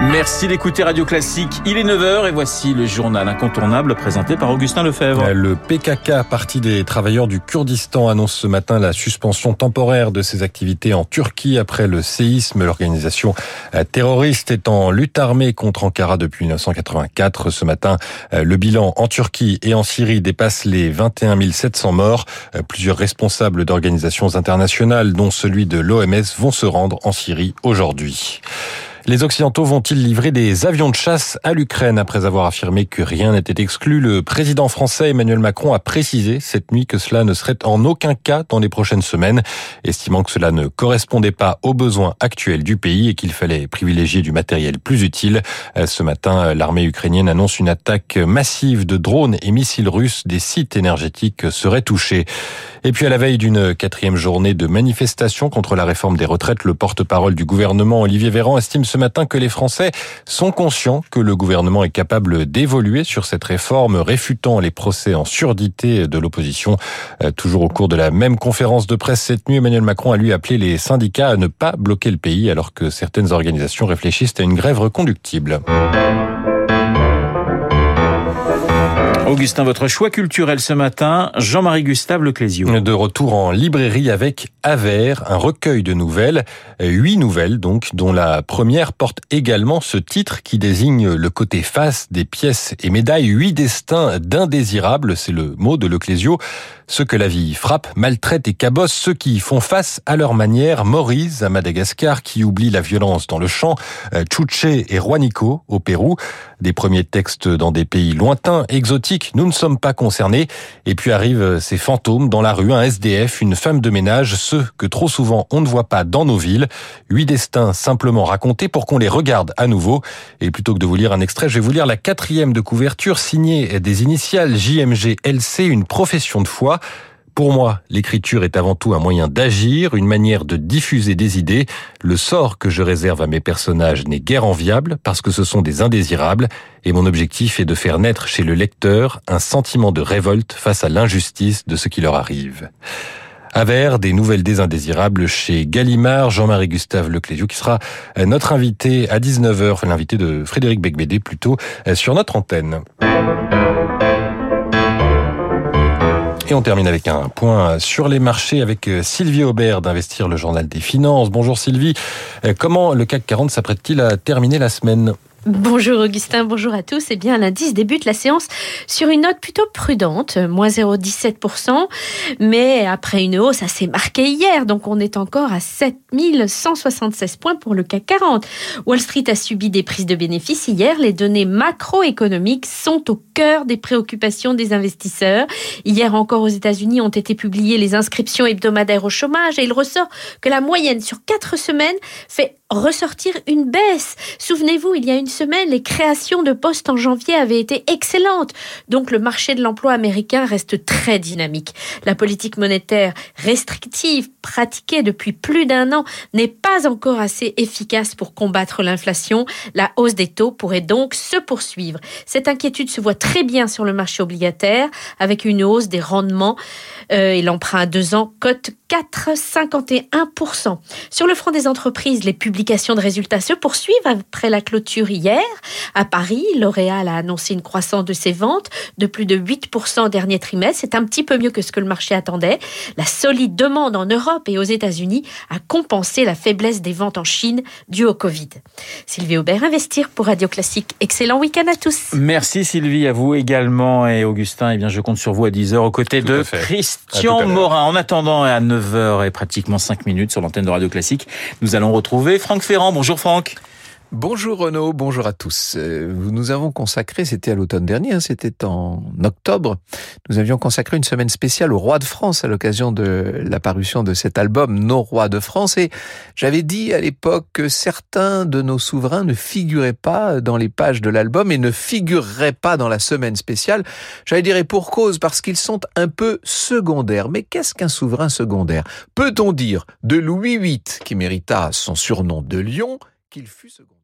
Merci d'écouter Radio Classique. Il est 9h et voici le journal incontournable présenté par Augustin Lefebvre. Le PKK, Parti des travailleurs du Kurdistan, annonce ce matin la suspension temporaire de ses activités en Turquie après le séisme. L'organisation terroriste est en lutte armée contre Ankara depuis 1984. Ce matin, le bilan en Turquie et en Syrie dépasse les 21 700 morts. Plusieurs responsables d'organisations internationales, dont celui de l'OMS, vont se rendre en Syrie aujourd'hui. Les Occidentaux vont-ils livrer des avions de chasse à l'Ukraine après avoir affirmé que rien n'était exclu? Le président français Emmanuel Macron a précisé cette nuit que cela ne serait en aucun cas dans les prochaines semaines, estimant que cela ne correspondait pas aux besoins actuels du pays et qu'il fallait privilégier du matériel plus utile. Ce matin, l'armée ukrainienne annonce une attaque massive de drones et missiles russes. Des sites énergétiques seraient touchés. Et puis à la veille d'une quatrième journée de manifestation contre la réforme des retraites, le porte-parole du gouvernement, Olivier Véran, estime matin que les Français sont conscients que le gouvernement est capable d'évoluer sur cette réforme, réfutant les procès en surdité de l'opposition. Toujours au cours de la même conférence de presse cette nuit, Emmanuel Macron a lui appelé les syndicats à ne pas bloquer le pays alors que certaines organisations réfléchissent à une grève reconductible. Augustin, votre choix culturel ce matin, Jean-Marie Gustave Leclésio. De retour en librairie avec Aver, un recueil de nouvelles, huit nouvelles donc, dont la première porte également ce titre qui désigne le côté face des pièces et médailles, huit destins d'indésirables, c'est le mot de Leclésio. Ceux que la vie frappe, maltraite et cabosse, ceux qui font face à leur manière, Maurice à Madagascar qui oublie la violence dans le champ, Chuche et Juanico au Pérou, des premiers textes dans des pays lointains, exotiques, nous ne sommes pas concernés, et puis arrivent ces fantômes dans la rue, un SDF, une femme de ménage, ceux que trop souvent on ne voit pas dans nos villes, huit destins simplement racontés pour qu'on les regarde à nouveau, et plutôt que de vous lire un extrait, je vais vous lire la quatrième de couverture signée des initiales JMG LC, une profession de foi, pour moi, l'écriture est avant tout un moyen d'agir, une manière de diffuser des idées. Le sort que je réserve à mes personnages n'est guère enviable parce que ce sont des indésirables et mon objectif est de faire naître chez le lecteur un sentiment de révolte face à l'injustice de ce qui leur arrive. Aver, des nouvelles des indésirables chez Gallimard, Jean-Marie Gustave Leclésio, qui sera notre invité à 19h, enfin l'invité de Frédéric Becbédé plutôt, sur notre antenne. Et on termine avec un point sur les marchés avec Sylvie Aubert d'Investir le Journal des Finances. Bonjour Sylvie. Comment le CAC 40 s'apprête-t-il à terminer la semaine? Bonjour Augustin, bonjour à tous. Eh bien, l'indice débute la séance sur une note plutôt prudente, moins 0,17%, mais après une hausse assez marquée hier, donc on est encore à 7176 points pour le CAC 40. Wall Street a subi des prises de bénéfices hier. Les données macroéconomiques sont au cœur des préoccupations des investisseurs. Hier encore aux États-Unis ont été publiées les inscriptions hebdomadaires au chômage et il ressort que la moyenne sur quatre semaines fait ressortir une baisse. Souvenez-vous, il y a une semaine, les créations de postes en janvier avaient été excellentes. Donc le marché de l'emploi américain reste très dynamique. La politique monétaire restrictive pratiquée depuis plus d'un an n'est pas encore assez efficace pour combattre l'inflation. La hausse des taux pourrait donc se poursuivre. Cette inquiétude se voit très bien sur le marché obligataire avec une hausse des rendements euh, et l'emprunt à deux ans cote 4,51%. Sur le front des entreprises, les publications de résultats se poursuivent après la clôture hier. À Paris, L'Oréal a annoncé une croissance de ses ventes de plus de 8% au dernier trimestre. C'est un petit peu mieux que ce que le marché attendait. La solide demande en Europe et aux États-Unis a compensé la faiblesse des ventes en Chine due au Covid. Sylvie Aubert, Investir pour Radio Classique. Excellent week-end à tous. Merci Sylvie, à vous également. Et Augustin, eh bien, je compte sur vous à 10h aux côtés Tout de. Christian. Morin. En attendant, à 9h et pratiquement 5 minutes sur l'antenne de Radio Classique, nous allons retrouver Franck Ferrand. Bonjour Franck. Bonjour Renaud, bonjour à tous. Euh, Nous avons consacré, c'était à l'automne dernier, hein, c'était en octobre, nous avions consacré une semaine spéciale au roi de France à l'occasion de la parution de cet album Nos rois de France et j'avais dit à l'époque que certains de nos souverains ne figuraient pas dans les pages de l'album et ne figureraient pas dans la semaine spéciale. J'allais dire pour cause parce qu'ils sont un peu secondaires. Mais qu'est-ce qu'un souverain secondaire? Peut-on dire de Louis VIII qui mérita son surnom de Lion qu'il fut second.